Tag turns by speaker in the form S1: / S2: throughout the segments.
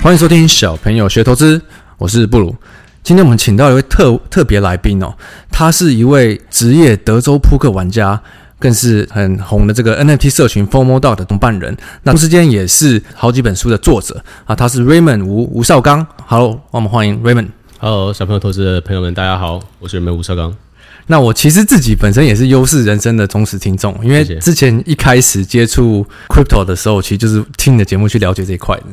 S1: 欢迎收听小朋友学投资，我是布鲁。今天我们请到一位特特别来宾哦，他是一位职业德州扑克玩家，更是很红的这个 NFT 社群 FOMO Dog 的同伴人，那同时间也是好几本书的作者啊。他是 Raymond 吴吴绍刚。Hello，我们欢迎 Raymond。
S2: Hello，小朋友投资的朋友们，大家好，我是 Raymond 吴绍刚。
S1: 那我其实自己本身也是优势人生的忠实听众，因为之前一开始接触 Crypto 的时候，其实就是听你的节目去了解这一块的。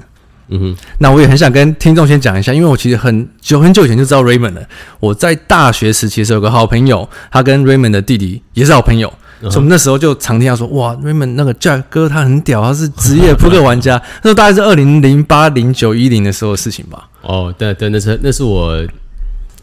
S1: 嗯哼，那我也很想跟听众先讲一下，因为我其实很久很久以前就知道 Raymond 了。我在大学时期的时候有个好朋友，他跟 Raymond 的弟弟也是好朋友，所以我们那时候就常听他说：“哇，Raymond 那个 Jack 哥他很屌，他是职业扑克玩家。”那时候大概是二零零八、零九、一零的时候的事情吧。
S2: 哦，对对，那是那是我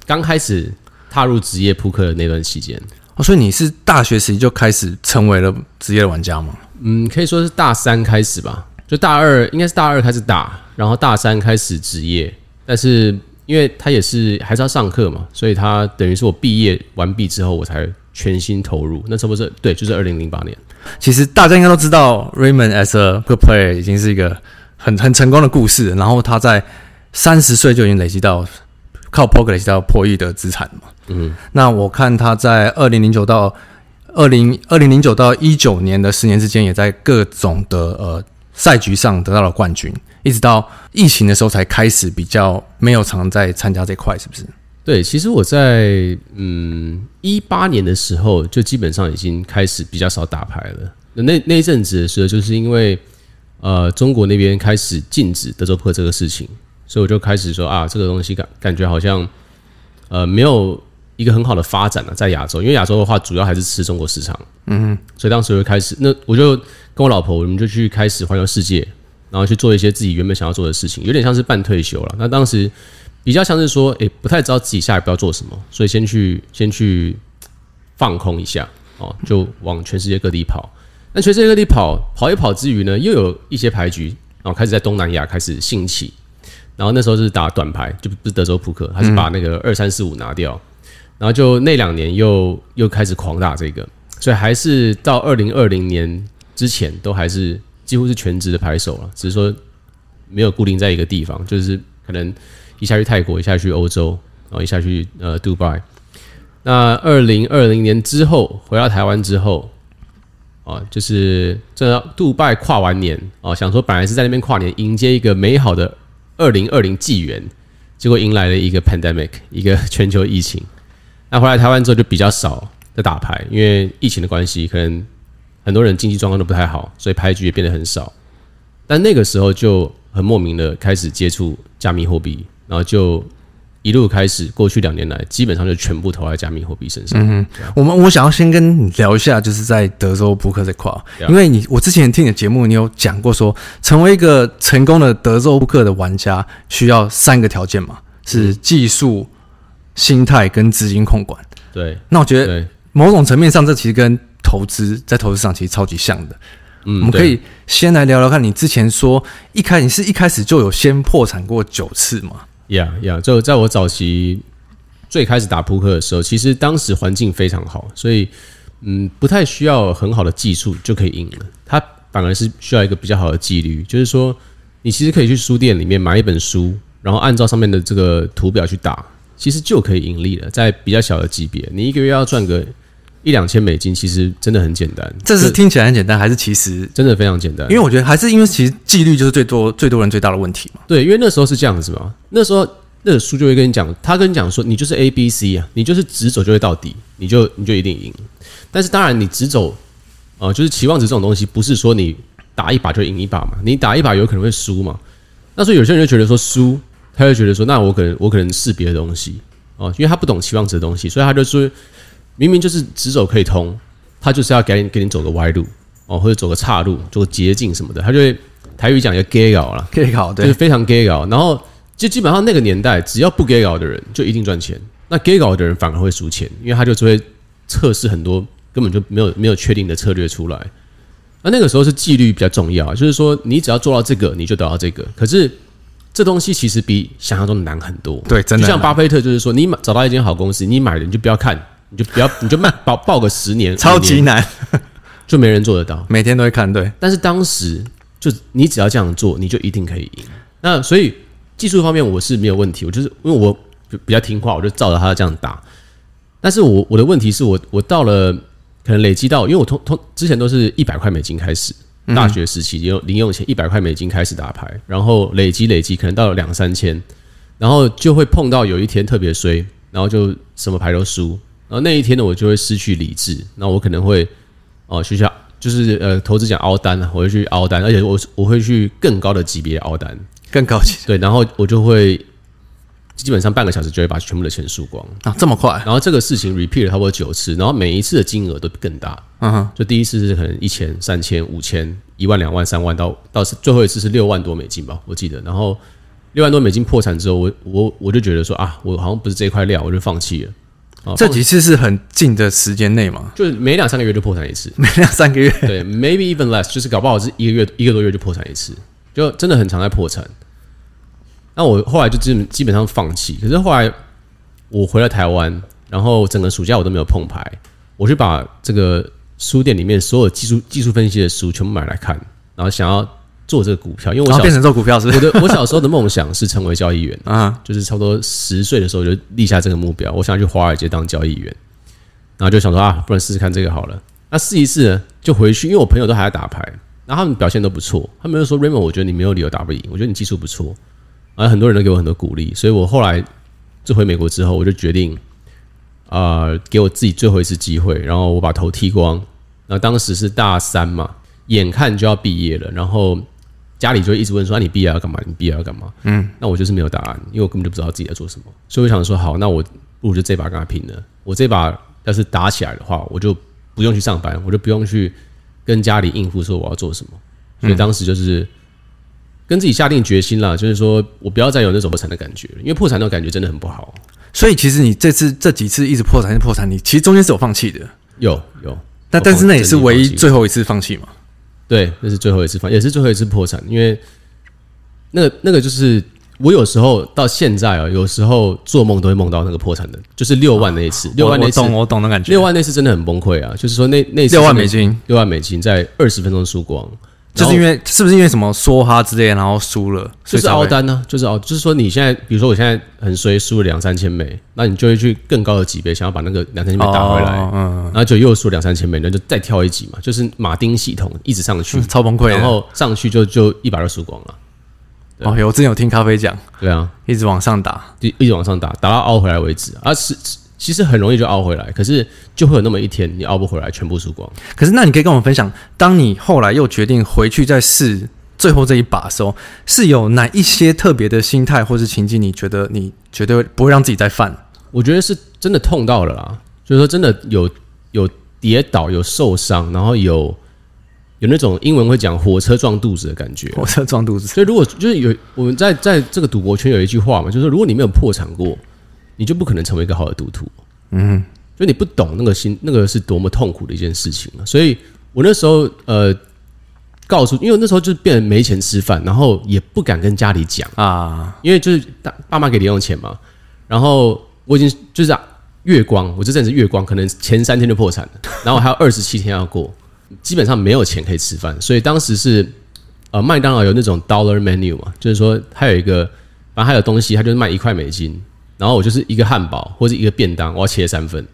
S2: 刚开始踏入职业扑克的那段期间。
S1: 哦，所以你是大学时期就开始成为了职业玩家吗？
S2: 嗯，可以说是大三开始吧。就大二应该是大二开始打，然后大三开始职业。但是因为他也是还是要上课嘛，所以他等于是我毕业完毕之后我才全心投入。那差不多是对，就是二零零八年。
S1: 其实大家应该都知道，Raymond as a good player 已经是一个很很成功的故事。然后他在三十岁就已经累积到靠 poker 累积到破亿的资产嘛。嗯，那我看他在二零零九到二零二零零九到一九年的十年之间，也在各种的呃。赛局上得到了冠军，一直到疫情的时候才开始比较没有常在参加这块，是不是？
S2: 对，其实我在嗯一八年的时候就基本上已经开始比较少打牌了。那那一阵子的时候，就是因为呃中国那边开始禁止德州扑克这个事情，所以我就开始说啊，这个东西感感觉好像呃没有一个很好的发展了，在亚洲，因为亚洲的话主要还是吃中国市场，嗯，所以当时就开始，那我就。跟我老婆，我们就去开始环游世界，然后去做一些自己原本想要做的事情，有点像是半退休了。那当时比较像是说，诶，不太知道自己下一步要做什么，所以先去先去放空一下哦，就往全世界各地跑。那全世界各地跑跑一跑之余呢，又有一些牌局，然后开始在东南亚开始兴起。然后那时候是打短牌，就不是德州扑克，还是把那个二三四五拿掉。然后就那两年又又开始狂打这个，所以还是到二零二零年。之前都还是几乎是全职的拍手了，只是说没有固定在一个地方，就是可能一下去泰国，一下去欧洲，然后一下去呃杜拜。那二零二零年之后回到台湾之后，啊，就是这杜拜跨完年啊，想说本来是在那边跨年，迎接一个美好的二零二零纪元，结果迎来了一个 pandemic，一个全球疫情。那回来台湾之后就比较少在打牌，因为疫情的关系，可能。很多人经济状况都不太好，所以牌局也变得很少。但那个时候就很莫名的开始接触加密货币，然后就一路开始，过去两年来基本上就全部投在加密货币身上。嗯，
S1: 我们我想要先跟你聊一下，就是在德州扑克这块，因为你我之前听你的节目，你有讲过说，成为一个成功的德州扑克的玩家需要三个条件嘛，是技术、心态跟资金控管。
S2: 对，
S1: 那我觉得某种层面上，这其实跟投资在投资上其实超级像的，嗯，我们可以先来聊聊看，你之前说一开你是一开始就有先破产过九次吗？
S2: 呀呀，就在我早期最开始打扑克的时候，其实当时环境非常好，所以嗯，不太需要很好的技术就可以赢了。它反而是需要一个比较好的纪律，就是说你其实可以去书店里面买一本书，然后按照上面的这个图表去打，其实就可以盈利了。在比较小的级别，你一个月要赚个。一两千美金其实真的很简单，
S1: 这是听起来很简单，还是其实
S2: 真的非常简单？
S1: 因为我觉得还是因为其实纪律就是最多最多人最大的问题嘛。
S2: 对，因为那时候是这样子嘛，那时候那个书就会跟你讲，他跟你讲说，你就是 A B C 啊，你就是直走就会到底，你就你就一定赢。但是当然你直走啊、呃，就是期望值这种东西，不是说你打一把就赢一把嘛，你打一把有可能会输嘛。那所以有些人就觉得说输，他就觉得说，那我可能我可能试别的东西。哦，因为他不懂期望值的东西，所以他就说明明就是直走可以通，他就是要给你给你走个歪路哦，或者走个岔路，走个捷径什么的，他就会台语讲叫 gay 搞了
S1: ，gay 搞对，
S2: 就是非常 gay 搞，然后就基本上那个年代，只要不 gay 搞的人就一定赚钱，那 gay 搞的人反而会输钱，因为他就只会测试很多根本就没有没有确定的策略出来。那那个时候是纪律比较重要，就是说你只要做到这个，你就得到这个。可是这东西其实比想象中的难很多。
S1: 对，真的。
S2: 就像巴菲特，就是说你买找到一间好公司，你买了你就不要看，你就不要，你就卖抱抱个十年，
S1: 超级难，
S2: 就没人做得到。
S1: 每天都会看，对。
S2: 但是当时就你只要这样做，你就一定可以赢。那所以技术方面我是没有问题，我就是因为我比较听话，我就照着他这样打。但是我我的问题是我我到了。可能累积到，因为我通通之前都是一百块美金开始，大学时期用零用钱一百块美金开始打牌，然后累积累积，可能到了两三千，然后就会碰到有一天特别衰，然后就什么牌都输，然后那一天呢，我就会失去理智，那我可能会哦学校就是呃投资讲凹单啊，我会去凹单，而且我我会去更高的级别凹单，
S1: 更高级
S2: 对，然后我就会。基本上半个小时就会把全部的钱输光
S1: 啊，这么快！
S2: 然后这个事情 repeat 了差不多九次，然后每一次的金额都更大。嗯哼，就第一次是可能一千、三千、五千、一万、两万、三万，到到最后一次是六万多美金吧，我记得。然后六万多美金破产之后，我我我就觉得说啊，我好像不是这块料，我就放弃了。
S1: 这几次是很近的时间内嘛？
S2: 就是每两三个月就破产一次，
S1: 每两三个月
S2: 对，maybe even less，就是搞不好是一个月一个多月就破产一次，就真的很常在破产。那我后来就基本基本上放弃。可是后来我回了台湾，然后整个暑假我都没有碰牌，我就把这个书店里面所有技术技术分析的书全部买来看，然后想要做这个股票，因为我想
S1: 变成做股票是不是？
S2: 我的我小时候的梦想是成为交易员啊，就是差不多十岁的时候就立下这个目标，我想去华尔街当交易员，然后就想说啊，不然试试看这个好了。那试一试呢，就回去，因为我朋友都还在打牌，然后他们表现都不错，他们就说 Raymond，我觉得你没有理由打不赢，我觉得你技术不错。而很多人都给我很多鼓励，所以我后来这回美国之后，我就决定，啊、呃，给我自己最后一次机会，然后我把头剃光。那当时是大三嘛，眼看就要毕业了，然后家里就一直问说：“啊、你毕业要干嘛？你毕业要干嘛？”嗯，那我就是没有答案，因为我根本就不知道自己在做什么。所以我想说，好，那我不如就这把跟他拼了。我这把要是打起来的话，我就不用去上班，我就不用去跟家里应付说我要做什么。所以当时就是。跟自己下定决心了，就是说我不要再有那种破产的感觉了，因为破产那种感觉真的很不好。
S1: 所以其实你这次这几次一直破产，一直破产，你其实中间是有放弃的。
S2: 有有，
S1: 那但是那也是唯一最后一次放弃嘛？
S2: 对，那是最后一次放，也是最后一次破产。因为那个那个就是我有时候到现在啊，有时候做梦都会梦到那个破产的，就是六万那一次，六万那次，
S1: 我懂我懂的感觉。
S2: 六万那次真的很崩溃啊！就是说那那次
S1: 六万美金，
S2: 六万美金在二十分钟输光。
S1: 就是因为是不是因为什么梭哈之类，然后输了，
S2: 就是凹单呢？就是凹，就是说你现在，比如说我现在很衰，输了两三千枚，那你就会去更高的级别，想要把那个两三千枚打回来，嗯，然后就又输两三千枚，那就再跳一级嘛，就是马丁系统一直上去，
S1: 超崩溃，
S2: 然后上去就就一把就输光了。
S1: 哦，有，我之前有听咖啡讲，
S2: 对啊，
S1: 一直往上打，
S2: 一一直往上打，打到凹回来为止，啊是。其实很容易就熬回来，可是就会有那么一天你熬不回来，全部输光。
S1: 可是那你可以跟我们分享，当你后来又决定回去再试最后这一把的时候，是有哪一些特别的心态或是情境？你觉得你绝对不会让自己再犯？
S2: 我觉得是真的痛到了啦，就是说真的有有跌倒、有受伤，然后有有那种英文会讲火车撞肚子的感觉。
S1: 火车撞肚子。
S2: 所以如果就是有我们在在这个赌博圈有一句话嘛，就是说如果你没有破产过。你就不可能成为一个好的赌徒，嗯，就你不懂那个心，那个是多么痛苦的一件事情了。所以我那时候呃，告诉，因为那时候就变得没钱吃饭，然后也不敢跟家里讲啊，因为就是大爸妈给零用钱嘛。然后我已经就是月光，我这阵子月光，可能前三天就破产了，然后还有二十七天要过，基本上没有钱可以吃饭。所以当时是呃，麦当劳有那种 dollar menu 嘛，就是说它有一个，反正还有东西，它就是卖一块美金。然后我就是一个汉堡或者一个便当，我要切三份，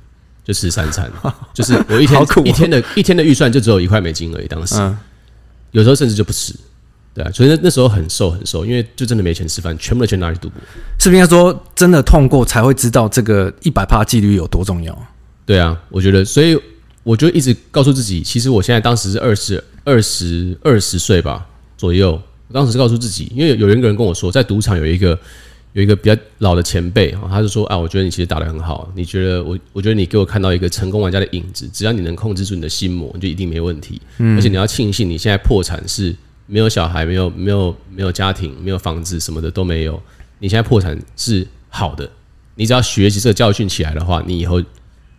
S2: 就吃三餐。就是我一天一天的一天的预算就只有一块美金而已。当时，有时候甚至就不吃。对啊，所以那那时候很瘦很瘦，因为就真的没钱吃饭，全部的钱拿去赌博。
S1: 是不是应该说真的痛过才会知道这个一百趴纪律有多重要？
S2: 对啊，我觉得，所以我就一直告诉自己，其实我现在当时是二十二十二十岁吧左右。我当时是告诉自己，因为有有一个人跟我说，在赌场有一个。有一个比较老的前辈啊，他就说啊，我觉得你其实打得很好，你觉得我，我觉得你给我看到一个成功玩家的影子，只要你能控制住你的心魔，你就一定没问题。嗯，而且你要庆幸你现在破产是没有小孩，没有没有没有家庭，没有房子，什么的都没有。你现在破产是好的，你只要学习这个教训起来的话，你以后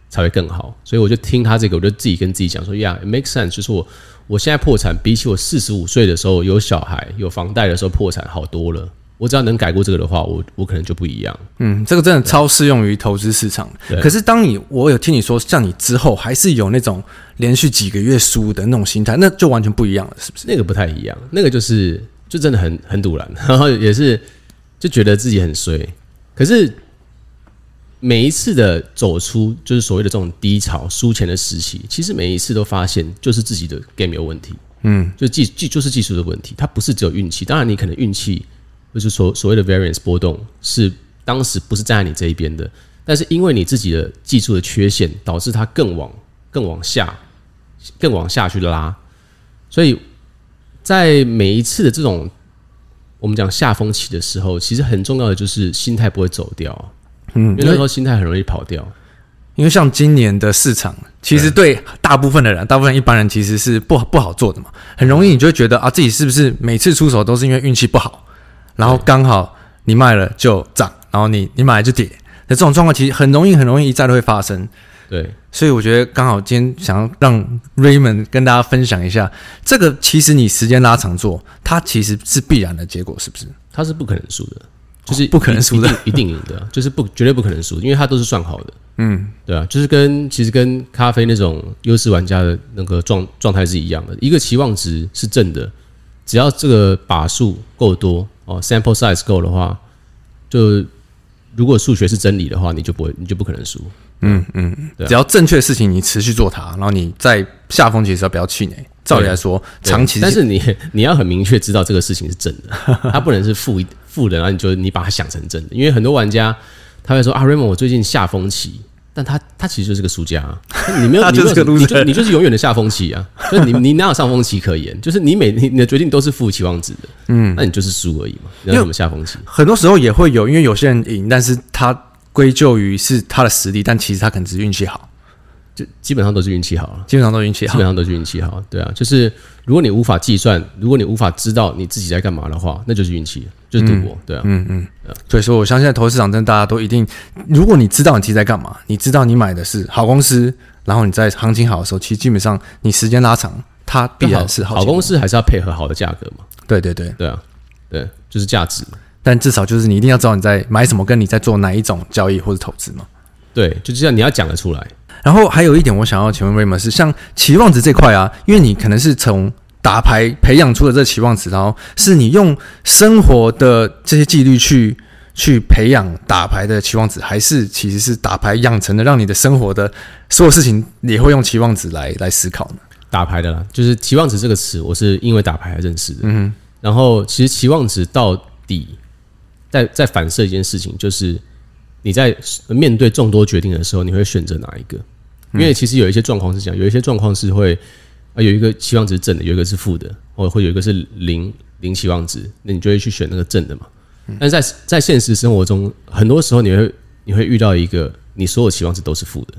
S2: 才会更好。所以我就听他这个，我就自己跟自己讲说，Yeah，it makes sense，就是我我现在破产，比起我四十五岁的时候有小孩有房贷的时候破产好多了。我只要能改过这个的话，我我可能就不一样。
S1: 嗯，这个真的超适用于投资市场。可是当你我有听你说，像你之后还是有那种连续几个月输的那种心态，那就完全不一样了，是不是？
S2: 那个不太一样，那个就是就真的很很赌然，然后也是就觉得自己很衰。可是每一次的走出，就是所谓的这种低潮、输钱的时期，其实每一次都发现就是自己的 game 有问题。嗯，就技技就是技术的问题，它不是只有运气。当然，你可能运气。就是所所谓的 variance 波动是当时不是站在你这一边的，但是因为你自己的技术的缺陷，导致它更往更往下更往下去拉，所以在每一次的这种我们讲下风期的时候，其实很重要的就是心态不会走掉，嗯，因为那时候心态很容易跑掉，
S1: 因为像今年的市场，其实对。大部分的人，大部分一般人其实是不不好做的嘛，很容易你就会觉得啊，自己是不是每次出手都是因为运气不好。然后刚好你卖了就涨，然后你你买了就跌，那这种状况其实很容易很容易一再都会发生。
S2: 对，
S1: 所以我觉得刚好今天想要让 Raymond 跟大家分享一下，这个其实你时间拉长做，它其实是必然的结果，是不是？
S2: 它是不可能输的，就是
S1: 不可能输的，
S2: 一定赢的，就是不绝对不可能输，因为它都是算好的。嗯，对啊，就是跟其实跟咖啡那种优势玩家的那个状状态是一样的，一个期望值是正的，只要这个把数够多。哦，sample size 够的话，就如果数学是真理的话，你就不会，你就不可能输。
S1: 嗯嗯，对啊，只要正确的事情，你持续做它，然后你在下风期的时候不要气馁。照理来说，长期，
S2: 但是你你要很明确知道这个事情是真的，它不能是负负的，然后你就你把它想成真的。因为很多玩家他会说啊，Raymond，我最近下风期。但他他其实就是个输家啊！你没有，你就是你就你就是永远的下风期啊！就你你哪有上风期可言？就是你每你你的决定都是负期望值的，嗯，那你就是输而已嘛。你要怎么下风期？
S1: 很多时候也会有，因为有些人赢，但是他归咎于是他的实力，但其实他可能只是运气好，
S2: 就基本上都是运气好了，
S1: 基本上都运气好，
S2: 基本上都是运气好。对啊，就是如果你无法计算，如果你无法知道你自己在干嘛的话，那就是运气。就是赌博，对啊，嗯嗯，
S1: 所以说我相信在投资市场，真的大家都一定，如果你知道你自己在干嘛，你知道你买的是好公司，然后你在行情好的时候，其实基本上你时间拉长，它必然是好，
S2: 好公司，还是要配合好的价格嘛。
S1: 对对对，
S2: 对啊，对，就是价值，
S1: 但至少就是你一定要知道你在买什么，跟你在做哪一种交易或者投资嘛。
S2: 对，就这样你要讲得出来。
S1: 然后还有一点，我想要请问 Raymond 是像期望值这块啊，因为你可能是从。打牌培养出的这个期望值，然后是你用生活的这些纪律去去培养打牌的期望值，还是其实是打牌养成的，让你的生活的所有事情也会用期望值来来思考呢？
S2: 打牌的啦，就是期望值这个词，我是因为打牌而认识的。嗯，然后其实期望值到底在在反射一件事情，就是你在面对众多决定的时候，你会选择哪一个？因为其实有一些状况是这样，有一些状况是会。啊，有一个期望值正的，有一个是负的，或会有一个是零零期望值，那你就会去选那个正的嘛。但是在在现实生活中，很多时候你会你会遇到一个，你所有期望值都是负的，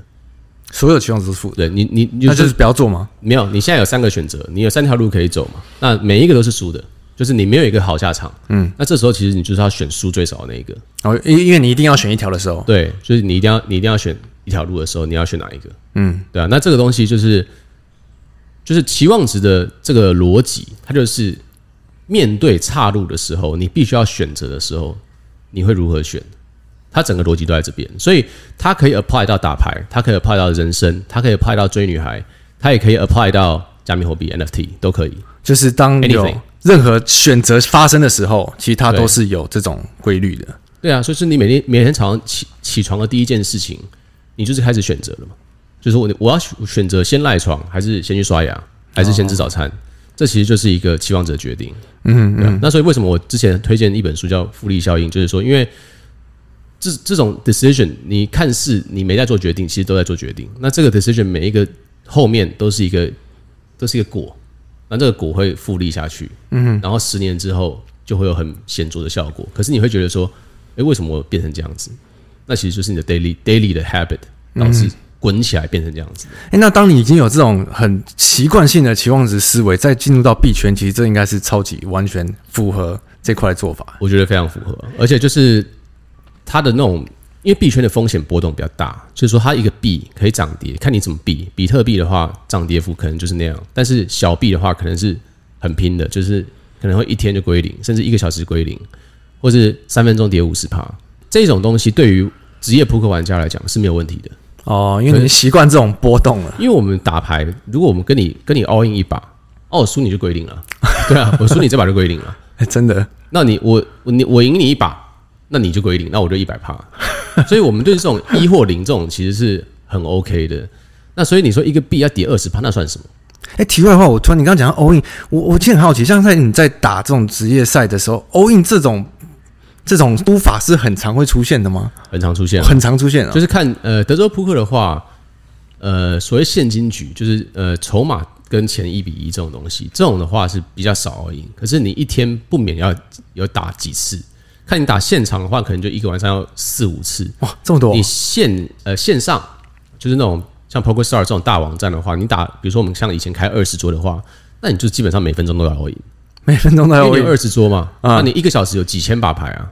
S1: 所有期望值都是负的。
S2: 对你你
S1: 那就是不要做吗？
S2: 没有，你现在有三个选择，你有三条路可以走嘛。那每一个都是输的，就是你没有一个好下场。嗯，那这时候其实你就是要选输最少的那一个。
S1: 哦，因因为你一定要选一条的时候，
S2: 对，就是你一定要你一定要选一条路的时候，你要选哪一个？嗯，对啊。那这个东西就是。就是期望值的这个逻辑，它就是面对岔路的时候，你必须要选择的时候，你会如何选？它整个逻辑都在这边，所以它可以 apply 到打牌，它可以 apply 到人生，它可以 apply 到追女孩，它也可以 apply 到加密货币 NFT 都可以。
S1: 就是当有任何选择发生的时候，其实它都是有这种规律的。
S2: 对啊，所以是你每天每天早上起起床的第一件事情，你就是开始选择了嘛。就是我我要选择先赖床，还是先去刷牙，还是先吃早餐？哦、这其实就是一个期望值的决定。嗯嗯。那所以为什么我之前推荐一本书叫《复利效应》？就是说，因为这这种 decision，你看似你没在做决定，其实都在做决定。那这个 decision 每一个后面都是一个都是一个果，那这个果会复利下去。嗯。然后十年之后就会有很显著的效果。可是你会觉得说，哎，为什么我变成这样子？那其实就是你的 daily daily 的 habit 导致滚起来变成这样子。
S1: 哎，那当你已经有这种很习惯性的期望值思维，再进入到币圈，其实这应该是超级完全符合这块的做法。
S2: 我觉得非常符合，而且就是它的那种，因为币圈的风险波动比较大，就是说它一个币可以涨跌，看你怎么币。比特币的话，涨跌幅可能就是那样，但是小币的话，可能是很拼的，就是可能会一天就归零，甚至一个小时归零，或是三分钟跌五十趴。这种东西对于职业扑克玩家来讲是没有问题的
S1: 哦，因为你习惯这种波动了。
S2: 因为我们打牌，如果我们跟你跟你 all in 一把，哦，我输你就归零了。对啊，我输你这把就归零了。
S1: 欸、真的？
S2: 那你我你我赢你一把，那你就归零，那我就一百趴。所以我们对这种一或零这种其实是很 OK 的。那所以你说一个币要跌二十趴，那算什么？
S1: 哎、欸，题外话，我突然你刚刚讲到 all in，我我其实很好奇，像在你在打这种职业赛的时候，all in 这种。这种赌法是很常会出现的吗？
S2: 很常出现，
S1: 很常出现啊。
S2: 就是看呃德州扑克的话，呃所谓现金局，就是呃筹码跟钱一比一这种东西，这种的话是比较少而已。可是你一天不免要有打几次，看你打现场的话，可能就一个晚上要四五次。
S1: 哇，这么多！
S2: 你线呃线上就是那种像 PokerStars 这种大网站的话，你打比如说我们像以前开二十桌的话，那你就基本上每分钟都要 in。
S1: 每分钟都要
S2: 有二十桌嘛，那你一个小时有几千把牌啊？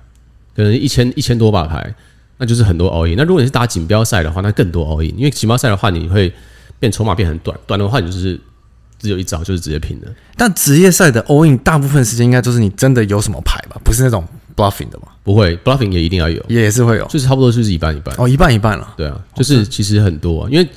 S2: 可能一千一千多把牌，那就是很多 all in。那如果你是打锦标赛的话，那更多 all in。因为锦标赛的话，你会变筹码变很短，短的话你就是只有一招，就是直接平的。
S1: 但职业赛的 all in 大部分时间应该都是你真的有什么牌吧？不是那种 bluffing 的吗？
S2: 不会，bluffing 也一定要有，
S1: 也是会有，
S2: 就是差不多就是一半一半。
S1: 哦，一半一半了。
S2: 对啊，就是其实很多，啊，因为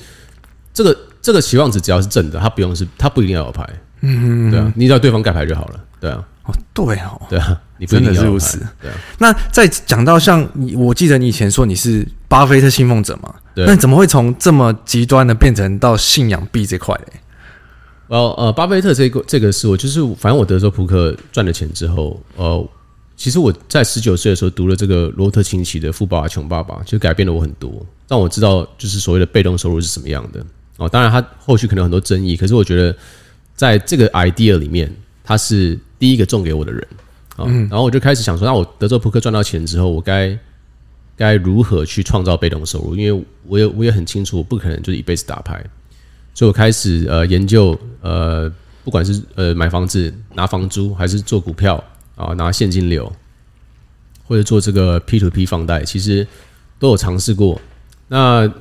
S2: 这个这个期望值只要是正的，它不用是它不一定要有牌。嗯，对啊，你只要对方盖牌就好了。对啊。
S1: 哦，对哦，
S2: 对啊，你
S1: 真的是如此。
S2: 对啊，
S1: 那再讲到像你，我记得你以前说你是巴菲特信奉者嘛？
S2: 对。
S1: 那你怎么会从这么极端的变成到信仰币这块嘞？
S2: 呃呃，巴菲特这个这个是我就是，反正我德州扑克赚了钱之后，呃，其实我在十九岁的时候读了这个罗特清崎的《富爸爸穷爸爸》，就改变了我很多，让我知道就是所谓的被动收入是什么样的。哦，当然他后续可能有很多争议，可是我觉得在这个 idea 里面，他是。第一个中给我的人啊，然后我就开始想说，那我德州扑克赚到钱之后，我该该如何去创造被动收入？因为我也我也很清楚，我不可能就是一辈子打牌，所以我开始呃研究呃，不管是呃买房子拿房租，还是做股票啊拿现金流，或者做这个 P to P 放贷，其实都有尝试过。那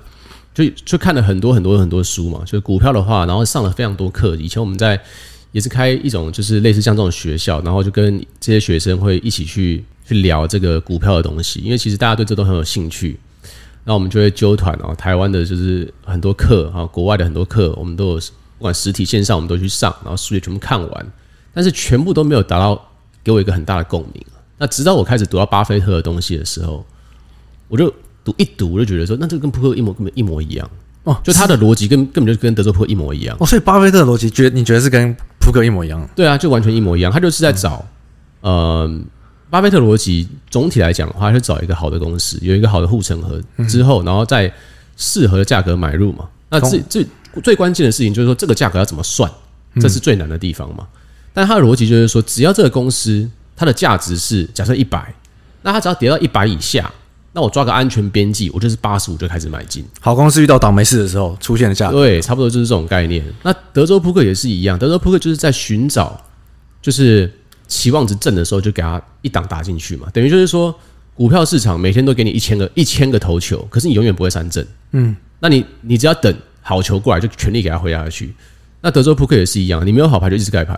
S2: 就就看了很多很多很多书嘛，就是股票的话，然后上了非常多课。以前我们在。也是开一种就是类似像这种学校，然后就跟这些学生会一起去去聊这个股票的东西，因为其实大家对这都很有兴趣。那我们就会揪团哦，台湾的就是很多课啊，国外的很多课，我们都有不管实体线上，我们都去上，然后书也全部看完，但是全部都没有达到给我一个很大的共鸣。那直到我开始读到巴菲特的东西的时候，我就读一读，我就觉得说，那这个跟扑克一模根本一模一样。哦，就他的逻辑跟根本就跟德州扑克一模一样
S1: 哦，所以巴菲特的逻辑觉得你觉得是跟扑克一模一样？
S2: 对啊，就完全一模一样。他就是在找，嗯、呃，巴菲特逻辑总体来讲的话，他是找一个好的公司，有一个好的护城河之后，然后再适合的价格买入嘛。那最最最关键的事情就是说，这个价格要怎么算，这是最难的地方嘛。但他的逻辑就是说，只要这个公司它的价值是假设一百，那它只要跌到一百以下。那我抓个安全边际，我就是八十五就开始买进。
S1: 好公司遇到倒霉事的时候出现了价格，
S2: 对，差不多就是这种概念。那德州扑克也是一样，德州扑克就是在寻找，就是期望值正的时候就给他一档打进去嘛。等于就是说，股票市场每天都给你一千个一千个头球，可是你永远不会三振。嗯，那你你只要等好球过来，就全力给他挥下去。那德州扑克也是一样，你没有好牌就一直盖牌，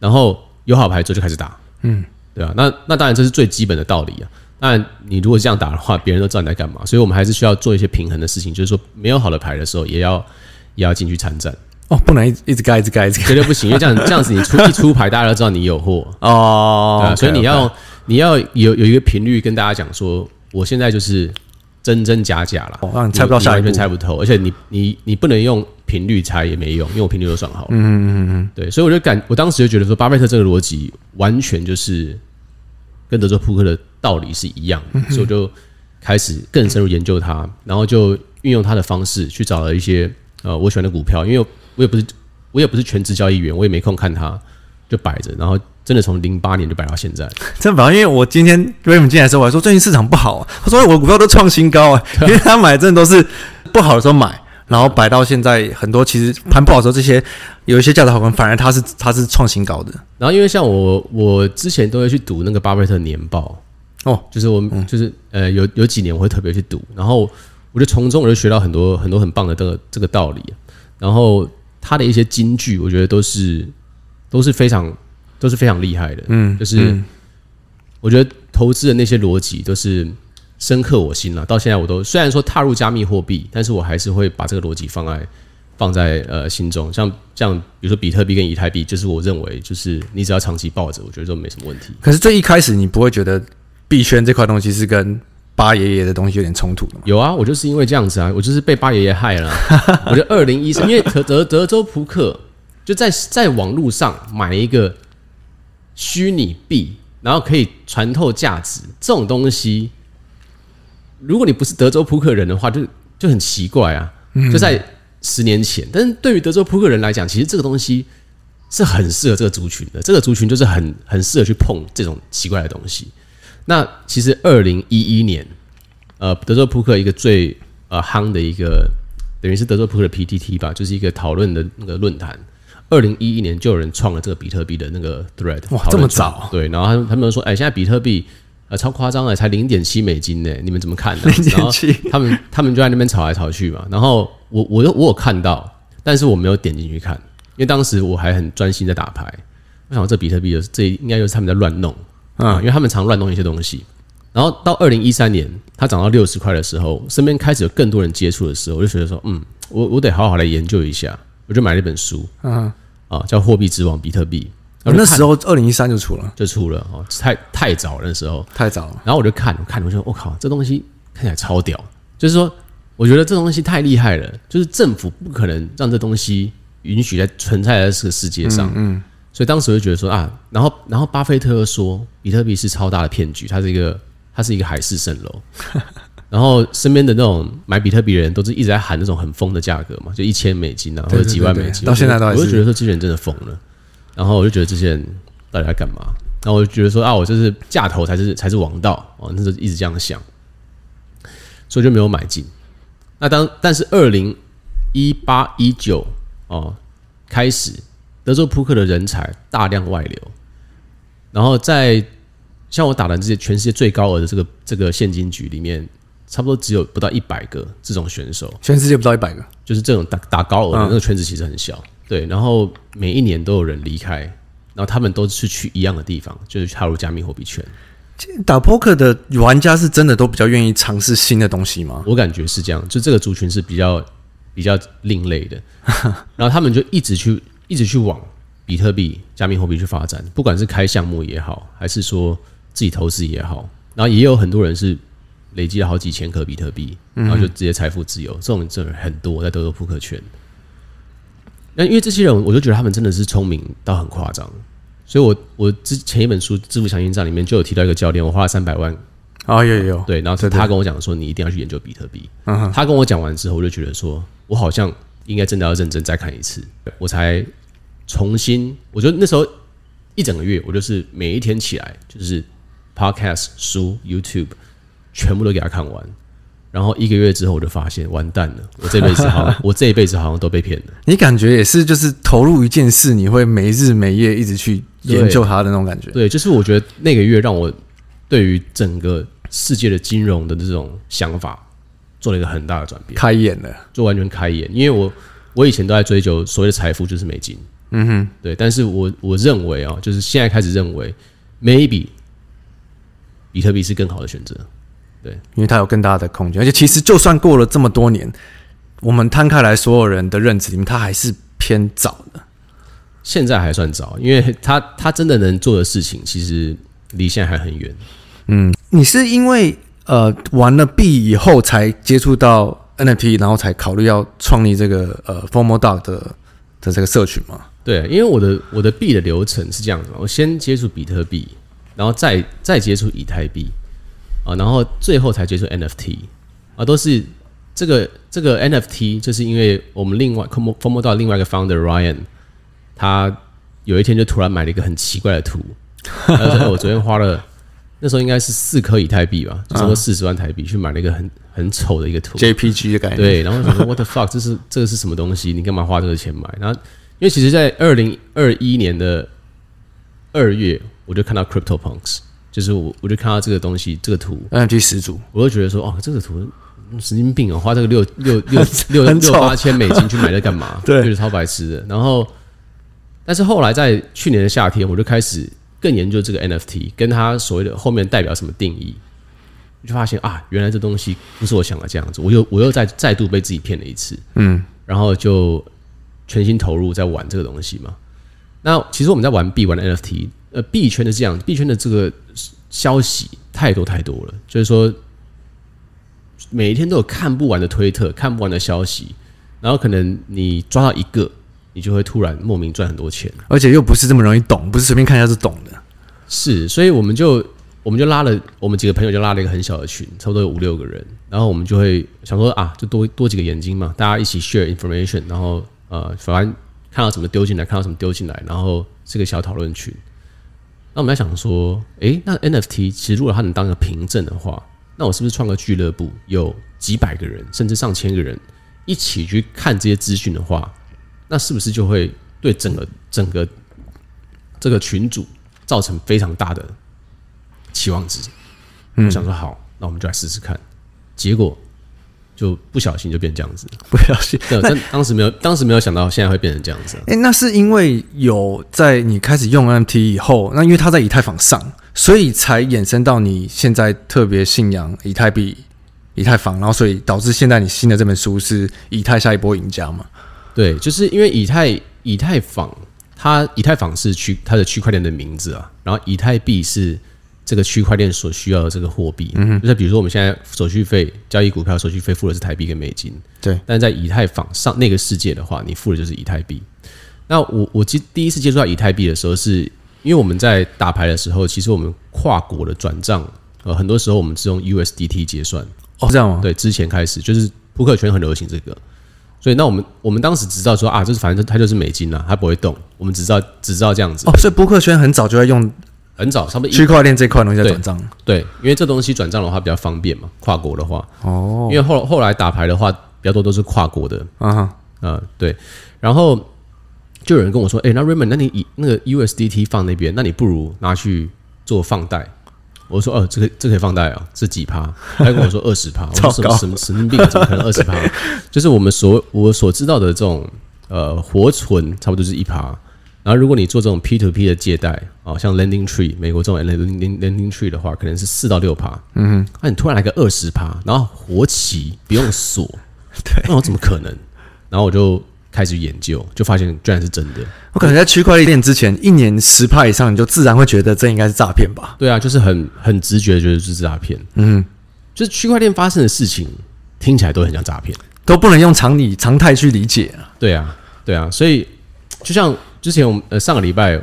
S2: 然后有好牌之后就开始打。嗯，对啊。那那当然这是最基本的道理啊。那你如果这样打的话，别人都知道你在干嘛，所以我们还是需要做一些平衡的事情，就是说没有好的牌的时候，也要也要进去参战。
S1: 哦，不能一一直盖一直盖一直盖，
S2: 绝对不行，因为这样这样子你出一出牌，大家都知道你有货。哦，所以你要你要有有一个频率跟大家讲说，我现在就是真真假假了，
S1: 哦，让你猜不到下一步，
S2: 完全猜不透，而且你你你不能用频率猜也没用，因为我频率都算好。了，嗯嗯嗯嗯，对，所以我就感我当时就觉得说，巴菲特这个逻辑完全就是。跟德州扑克的道理是一样，所以我就开始更深入研究它，然后就运用它的方式去找了一些呃我喜欢的股票，因为我也不是我也不是全职交易员，我也没空看它，就摆着，然后真的从零八年就摆到现在。
S1: 真的，因为我今天 Raymond 进来的时候，我还说最近市场不好，啊，他说我股票都创新高啊，因为他买的真的都是不好的时候买。然后摆到现在，很多其实盘不好的时候，这些有一些价值好股，反而它是它是创新高的。
S2: 然后因为像我，我之前都会去读那个巴菲特年报哦，就是我们就是呃有有几年我会特别去读，然后我就从中我就学到很多很多很棒的这个这个道理。然后他的一些金句，我觉得都是都是非常都是非常厉害的。嗯，就是我觉得投资的那些逻辑都是。深刻我心了，到现在我都虽然说踏入加密货币，但是我还是会把这个逻辑放在放在呃心中。像像比如说比特币跟以太币，就是我认为就是你只要长期抱着，我觉得都没什么问题。
S1: 可是最一开始你不会觉得币圈这块东西是跟八爷爷的东西有点冲突的吗？
S2: 有啊，我就是因为这样子啊，我就是被八爷爷害了。我觉得二零一三，因为德德德州扑克就在在网络上买一个虚拟币，然后可以传透价值这种东西。如果你不是德州扑克人的话，就就很奇怪啊。就在十年前，但是对于德州扑克人来讲，其实这个东西是很适合这个族群的。这个族群就是很很适合去碰这种奇怪的东西。那其实二零一一年，呃，德州扑克一个最呃夯的一个，等于是德州扑克的 PTT 吧，就是一个讨论的那个论坛。二零一一年就有人创了这个比特币的那个 thread，
S1: 哇，这么早？
S2: 对，然后他们他们说，哎，现在比特币。呃，超夸张了，才零点七美金呢，你们怎么看呢？零点七他们他们就在那边吵来吵去嘛。然后我我我有看到，但是我没有点进去看，因为当时我还很专心在打牌。我想这比特币就是这应该就是他们在乱弄啊，因为他们常乱弄一些东西。然后到二零一三年，它涨到六十块的时候，身边开始有更多人接触的时候，我就觉得说，嗯，我我得好好来研究一下。我就买了一本书，嗯啊，叫《货币之王：比特币》。
S1: 那时候二零一三就出了，
S2: 就出了哦，太太早了那时候，
S1: 太早了。
S2: 然后我就看，我看，我就说，我靠，这东西看起来超屌。就是说，我觉得这东西太厉害了，就是政府不可能让这东西允许在存在在这个世界上。嗯。所以当时我就觉得说啊，然后然后巴菲特说，比特币是超大的骗局，它是一个它是一个海市蜃楼。然后身边的那种买比特币的人都是一直在喊那种很疯的价格嘛，就一千美金啊，或者几万美金。
S1: 到现在都还是，
S2: 我就觉得说这些人真的疯了。然后我就觉得这些人到底在干嘛？然后我就觉得说啊，我就是价投才是才是王道哦，那时候一直这样想，所以就没有买进。那当但是二零一八一九哦开始，德州扑克的人才大量外流，然后在像我打的这些全世界最高额的这个这个现金局里面，差不多只有不到一百个这种选手，
S1: 全世界不到一百个，
S2: 就是这种打打高额的那个圈子其实很小。对，然后每一年都有人离开，然后他们都是去一样的地方，就是踏入加密货币圈。
S1: 打 poker 的玩家是真的都比较愿意尝试新的东西吗？
S2: 我感觉是这样，就这个族群是比较比较另类的，然后他们就一直去一直去往比特币、加密货币去发展，不管是开项目也好，还是说自己投资也好，然后也有很多人是累积了好几千颗比特币，然后就直接财富自由，这种这种很多在德州扑克圈。那因为这些人，我就觉得他们真的是聪明到很夸张，所以我我之前一本书《致富强心脏》里面就有提到一个教练，我花了三百万。
S1: 啊，有有
S2: 对，然后他跟我讲说，你一定要去研究比特币。他跟我讲完之后，我就觉得说我好像应该真的要认真再看一次，我才重新，我觉得那时候一整个月，我就是每一天起来就是 Podcast、书、YouTube 全部都给他看完。然后一个月之后，我就发现完蛋了，我这辈子好像，我这一辈子好像都被骗了。
S1: 你感觉也是，就是投入一件事，你会没日没夜一直去研究它的那种感觉。
S2: 对，就是我觉得那个月让我对于整个世界的金融的这种想法做了一个很大的转变，
S1: 开眼了，
S2: 就完全开眼。因为我我以前都在追求所谓的财富就是美金，嗯哼，对。但是我我认为啊，就是现在开始认为，maybe 比特币是更好的选择。对，
S1: 因为它有更大的空间，而且其实就算过了这么多年，我们摊开来所有人的认知里面，它还是偏早的。
S2: 现在还算早，因为 它它真的能做的事情，其实离现在还很远。
S1: 嗯，你是因为呃玩了币以后才接触到 NFT，然后才考虑要创立这个呃 Formo Dog 的的这个社群吗？
S2: 对，因为我的我的币的流程是这样子，我先接触比特币，然后再再接触以太币。啊，然后最后才接触 NFT，啊，都是这个这个 NFT，就是因为我们另外 FOMO Dog 另外一个 founder Ryan，他有一天就突然买了一个很奇怪的图，而且我昨天花了那时候应该是四颗以太币吧，差不多四十万台币去买了一个很很丑的一个图
S1: ，JPG 的感觉。
S2: 对，然后我说 What the fuck，这是这个是什么东西？你干嘛花这个钱买？然后因为其实，在二零二一年的二月，我就看到 CryptoPunks，就是我我就看到这个东西，这个图
S1: NFT 始祖，
S2: 我就觉得说，哦，这个图神经病啊，花这个六六六 六六八千美金去买这干嘛？
S1: 对，
S2: 就是超白痴的。然后，但是后来在去年的夏天，我就开始更研究这个 NFT，跟它所谓的后面代表什么定义，就发现啊，原来这东西不是我想的这样子，我又我又再再度被自己骗了一次。嗯，然后就。全心投入在玩这个东西嘛？那其实我们在玩币，玩的 NFT，呃，币圈的这样，币圈的这个消息太多太多了，就是说每一天都有看不完的推特，看不完的消息，然后可能你抓到一个，你就会突然莫名赚很多钱，
S1: 而且又不是这么容易懂，不是随便看一下就懂的。
S2: 是，所以我们就我们就拉了，我们几个朋友就拉了一个很小的群，差不多有五六个人，然后我们就会想说啊，就多多几个眼睛嘛，大家一起 share information，然后。呃，反正看到什么丢进来，看到什么丢进来，然后这个小讨论群。那我们在想说，诶，那 NFT 其实如果它能当一个凭证的话，那我是不是创个俱乐部，有几百个人甚至上千个人一起去看这些资讯的话，那是不是就会对整个整个这个群组造成非常大的期望值？嗯，我想说好，那我们就来试试看。结果。就不小心就变这样子，
S1: 不小心。
S2: 对，但当时没有，当时没有想到现在会变成这样子。
S1: 哎、欸，那是因为有在你开始用 NFT 以后，那因为它在以太坊上，所以才衍生到你现在特别信仰以太币、以太坊，然后所以导致现在你新的这本书是以太下一波赢家嘛？
S2: 对，就是因为以太以太坊，它以太坊是区它的区块链的名字啊，然后以太币是。这个区块链所需要的这个货币，嗯哼，就是比如说我们现在手续费交易股票手续费付的是台币跟美金，
S1: 对。
S2: 但是在以太坊上那个世界的话，你付的就是以太币。那我我第第一次接触到以太币的时候，是因为我们在打牌的时候，其实我们跨国的转账，呃，很多时候我们是用 USDT 结算。
S1: 哦，这样吗？
S2: 对，之前开始就是扑克圈很流行这个，所以那我们我们当时只知道说啊，就是反正它就是美金啊，它不会动。我们只知道只知道这样子。
S1: 哦，所以博客圈很早就在用。
S2: 很早，差不多
S1: 区块链这块东西在转账，
S2: 对，因为这东西转账的话比较方便嘛，跨国的话，
S1: 哦，
S2: 因为后后来打牌的话比较多都是跨国的，
S1: 啊哈，
S2: 呃，对，然后就有人跟我说，哎、欸，那 Raymond，那你以那个 USDT 放那边，那你不如拿去做放贷。我说，哦、呃，这个这个、可以放贷啊，是几趴？他跟我说 二十趴，我说什么什么神经病，怎么可能二十趴？就是我们所我所知道的这种呃活存，差不多是一趴。然后，如果你做这种 P to P 的借贷啊，像 Lending Tree 美国这种 Lending Lending Tree 的话，可能是四到六趴。嗯哼，那你突然来个二十趴，然后活期不用锁，
S1: 对，
S2: 那我怎么可能？然后我就开始研究，就发现居然是真的。
S1: 我可能在区块链之前一年十趴以上，你就自然会觉得这应该是诈骗吧？
S2: 对啊，就是很很直觉觉得是诈骗。嗯，就是区块链发生的事情听起来都很像诈骗，
S1: 都不能用常理常态去理解啊。
S2: 对啊，对啊，所以就像。之前我们呃上个礼拜